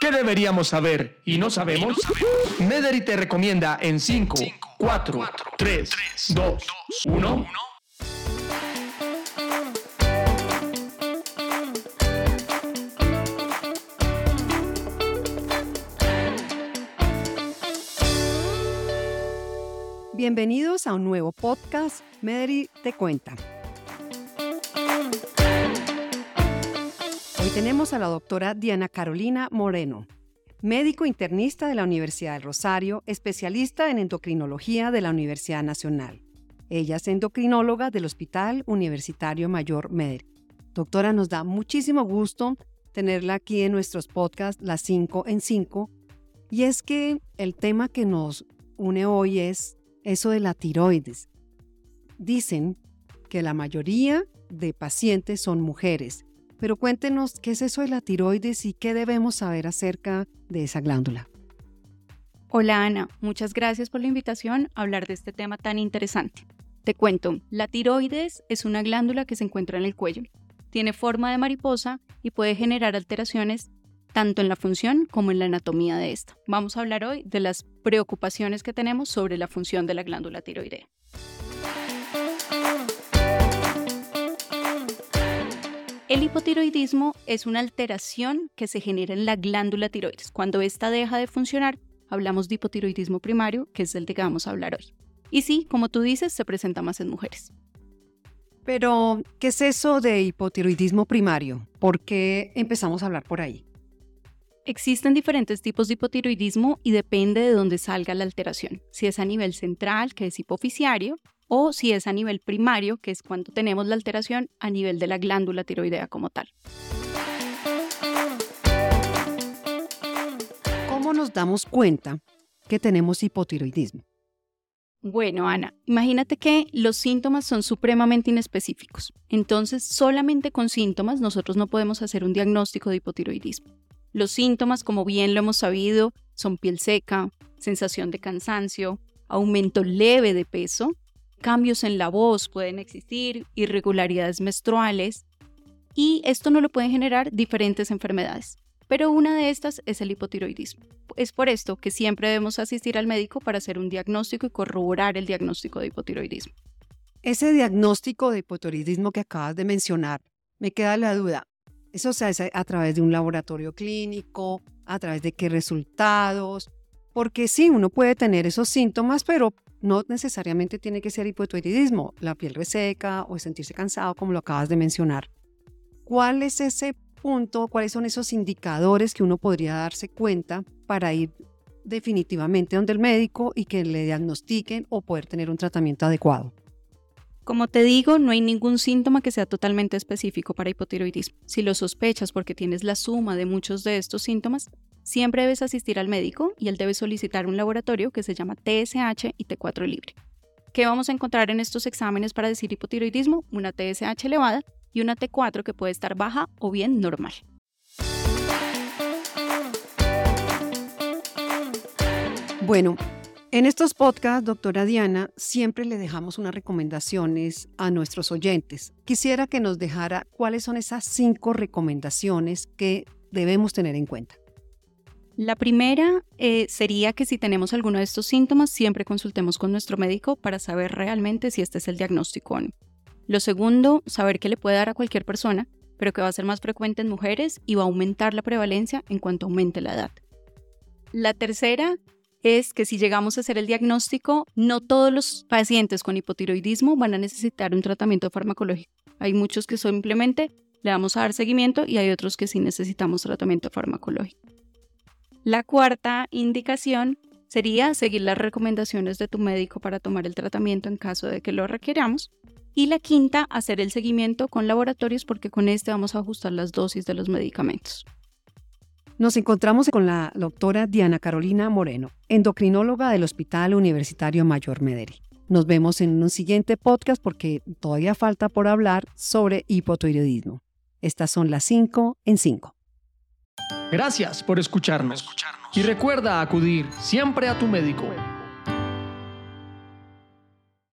¿Qué deberíamos saber y no sabemos? Mederi te recomienda en 5, 4, 3, 2, 1. Bienvenidos a un nuevo podcast, Mederi te cuenta. Tenemos a la doctora Diana Carolina Moreno, médico internista de la Universidad del Rosario, especialista en endocrinología de la Universidad Nacional. Ella es endocrinóloga del Hospital Universitario Mayor Mederi. Doctora, nos da muchísimo gusto tenerla aquí en nuestros podcasts Las 5 en 5. Y es que el tema que nos une hoy es eso de la tiroides. Dicen que la mayoría de pacientes son mujeres, pero cuéntenos qué es eso de la tiroides y qué debemos saber acerca de esa glándula. Hola Ana, muchas gracias por la invitación a hablar de este tema tan interesante. Te cuento, la tiroides es una glándula que se encuentra en el cuello. Tiene forma de mariposa y puede generar alteraciones tanto en la función como en la anatomía de esta. Vamos a hablar hoy de las preocupaciones que tenemos sobre la función de la glándula tiroidea. El hipotiroidismo es una alteración que se genera en la glándula tiroides. Cuando esta deja de funcionar, hablamos de hipotiroidismo primario, que es el de que vamos a hablar hoy. Y sí, como tú dices, se presenta más en mujeres. Pero, ¿qué es eso de hipotiroidismo primario? ¿Por qué empezamos a hablar por ahí? Existen diferentes tipos de hipotiroidismo y depende de dónde salga la alteración. Si es a nivel central, que es hipofisiario, o si es a nivel primario, que es cuando tenemos la alteración a nivel de la glándula tiroidea como tal. ¿Cómo nos damos cuenta que tenemos hipotiroidismo? Bueno, Ana, imagínate que los síntomas son supremamente inespecíficos. Entonces, solamente con síntomas nosotros no podemos hacer un diagnóstico de hipotiroidismo. Los síntomas, como bien lo hemos sabido, son piel seca, sensación de cansancio, aumento leve de peso, cambios en la voz pueden existir, irregularidades menstruales, y esto no lo pueden generar diferentes enfermedades. Pero una de estas es el hipotiroidismo. Es por esto que siempre debemos asistir al médico para hacer un diagnóstico y corroborar el diagnóstico de hipotiroidismo. Ese diagnóstico de hipotiroidismo que acabas de mencionar, me queda la duda, eso se hace a través de un laboratorio clínico, a través de qué resultados, porque sí, uno puede tener esos síntomas, pero no necesariamente tiene que ser hipotiroidismo, la piel reseca o sentirse cansado, como lo acabas de mencionar. ¿Cuál es ese punto, cuáles son esos indicadores que uno podría darse cuenta para ir definitivamente donde el médico y que le diagnostiquen o poder tener un tratamiento adecuado? Como te digo, no hay ningún síntoma que sea totalmente específico para hipotiroidismo. Si lo sospechas porque tienes la suma de muchos de estos síntomas, siempre debes asistir al médico y él debe solicitar un laboratorio que se llama TSH y T4 libre. ¿Qué vamos a encontrar en estos exámenes para decir hipotiroidismo? Una TSH elevada y una T4 que puede estar baja o bien normal. Bueno, en estos podcasts, doctora Diana, siempre le dejamos unas recomendaciones a nuestros oyentes. Quisiera que nos dejara cuáles son esas cinco recomendaciones que debemos tener en cuenta. La primera eh, sería que si tenemos alguno de estos síntomas, siempre consultemos con nuestro médico para saber realmente si este es el diagnóstico o no. Lo segundo, saber que le puede dar a cualquier persona, pero que va a ser más frecuente en mujeres y va a aumentar la prevalencia en cuanto aumente la edad. La tercera es que si llegamos a hacer el diagnóstico, no todos los pacientes con hipotiroidismo van a necesitar un tratamiento farmacológico. Hay muchos que simplemente le vamos a dar seguimiento y hay otros que sí necesitamos tratamiento farmacológico. La cuarta indicación sería seguir las recomendaciones de tu médico para tomar el tratamiento en caso de que lo requeramos. Y la quinta, hacer el seguimiento con laboratorios porque con este vamos a ajustar las dosis de los medicamentos. Nos encontramos con la doctora Diana Carolina Moreno, endocrinóloga del Hospital Universitario Mayor Mederi. Nos vemos en un siguiente podcast porque todavía falta por hablar sobre hipotiroidismo. Estas son las 5 en 5. Gracias por escucharnos. Y recuerda acudir siempre a tu médico.